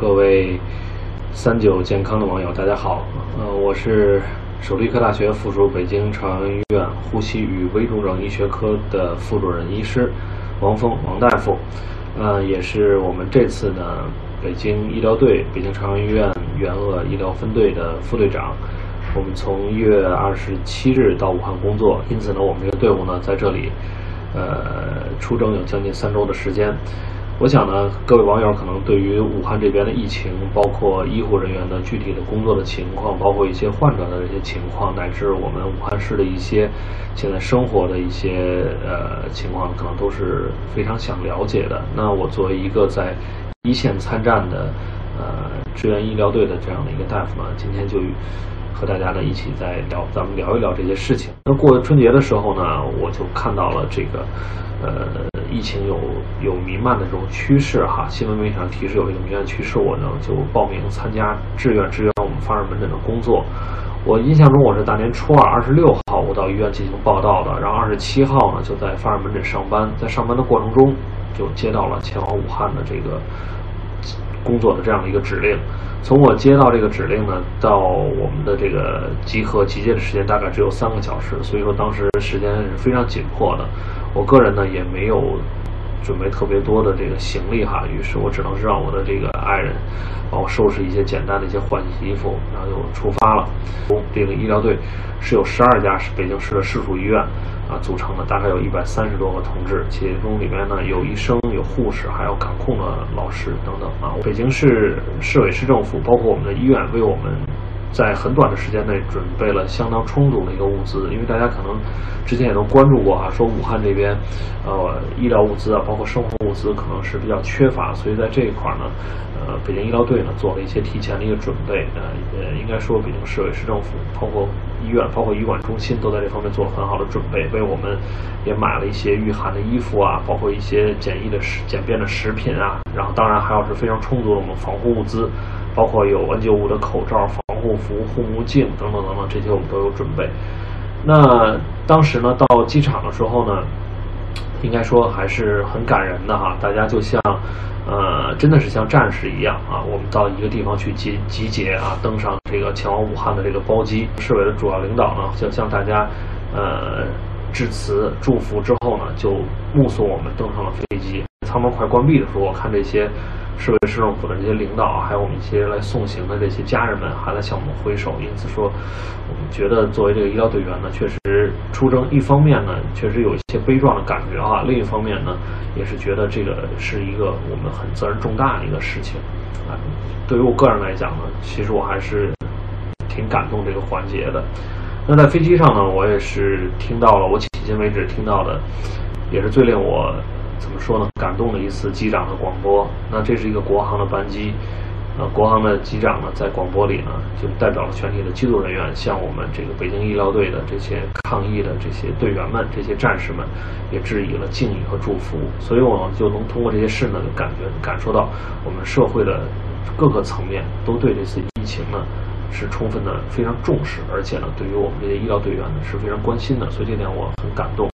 各位三九健康的网友，大家好。呃，我是首都医科大学附属北京朝阳医院呼吸与危重症医学科的副主任医师王峰，王大夫。呃，也是我们这次呢北京医疗队北京朝阳医院援鄂医疗分队的副队长。我们从一月二十七日到武汉工作，因此呢，我们这个队伍呢在这里，呃，出征有将近三周的时间。我想呢，各位网友可能对于武汉这边的疫情，包括医护人员的具体的工作的情况，包括一些患者的这些情况，乃至我们武汉市的一些现在生活的一些呃情况，可能都是非常想了解的。那我作为一个在一线参战的呃支援医疗队的这样的一个大夫呢，今天就和大家呢一起在聊，咱们聊一聊这些事情。那过春节的时候呢，我就看到了这个呃。疫情有有弥漫的这种趋势哈，新闻媒体上提示有一个弥漫趋势，我呢就报名参加志愿支援我们发热门诊的工作。我印象中我是大年初二二十六号我到医院进行报道的，然后二十七号呢就在发热门诊上班，在上班的过程中就接到了前往武汉的这个工作的这样的一个指令。从我接到这个指令呢到我们的这个集合集结的时间大概只有三个小时，所以说当时时间是非常紧迫的。我个人呢也没有准备特别多的这个行李哈，于是我只能是让我的这个爱人帮我收拾一些简单的一些换洗衣服，然后就出发了。这个医疗队是有十二家是北京市的市属医院啊组成的，大概有一百三十多个同志，其中里面呢有医生、有护士，还有感控的老师等等啊。北京市市委市政府包括我们的医院为我们。在很短的时间内准备了相当充足的一个物资，因为大家可能之前也都关注过啊，说武汉这边，呃，医疗物资啊，包括生活物资可能是比较缺乏，所以在这一块呢，呃，北京医疗队呢做了一些提前的一个准备，呃，呃，应该说北京市委市政府，包括医院，包括医管中心都在这方面做了很好的准备，为我们也买了一些御寒的衣服啊，包括一些简易的食简便的食品啊，然后当然还有是非常充足的我们防护物资，包括有 N95 的口罩防。护服、护目镜等等等等，这些我们都有准备。那当时呢，到机场的时候呢，应该说还是很感人的哈。大家就像，呃，真的是像战士一样啊。我们到一个地方去集集结啊，登上这个前往武汉的这个包机。市委的主要领导呢，就向大家呃致辞、祝福之后呢，就目送我们登上了飞机。舱门快关闭的时候，我看这些。市委市政府的这些领导，还有我们一些来送行的这些家人们，还在向我们挥手。因此说，我们觉得作为这个医疗队员呢，确实出征，一方面呢，确实有一些悲壮的感觉啊；另一方面呢，也是觉得这个是一个我们很责任重大的一个事情啊。对于我个人来讲呢，其实我还是挺感动这个环节的。那在飞机上呢，我也是听到了，我迄今为止听到的，也是最令我。怎么说呢？感动的一次机长的广播。那这是一个国航的班机，呃，国航的机长呢，在广播里呢，就代表了全体的机组人员，向我们这个北京医疗队的这些抗疫的这些队员们、这些战士们，也致以了敬意和祝福。所以，我就能通过这些事呢，感觉感受到我们社会的各个层面都对这次疫情呢，是充分的非常重视，而且呢，对于我们这些医疗队员呢，是非常关心的。所以，这点我很感动。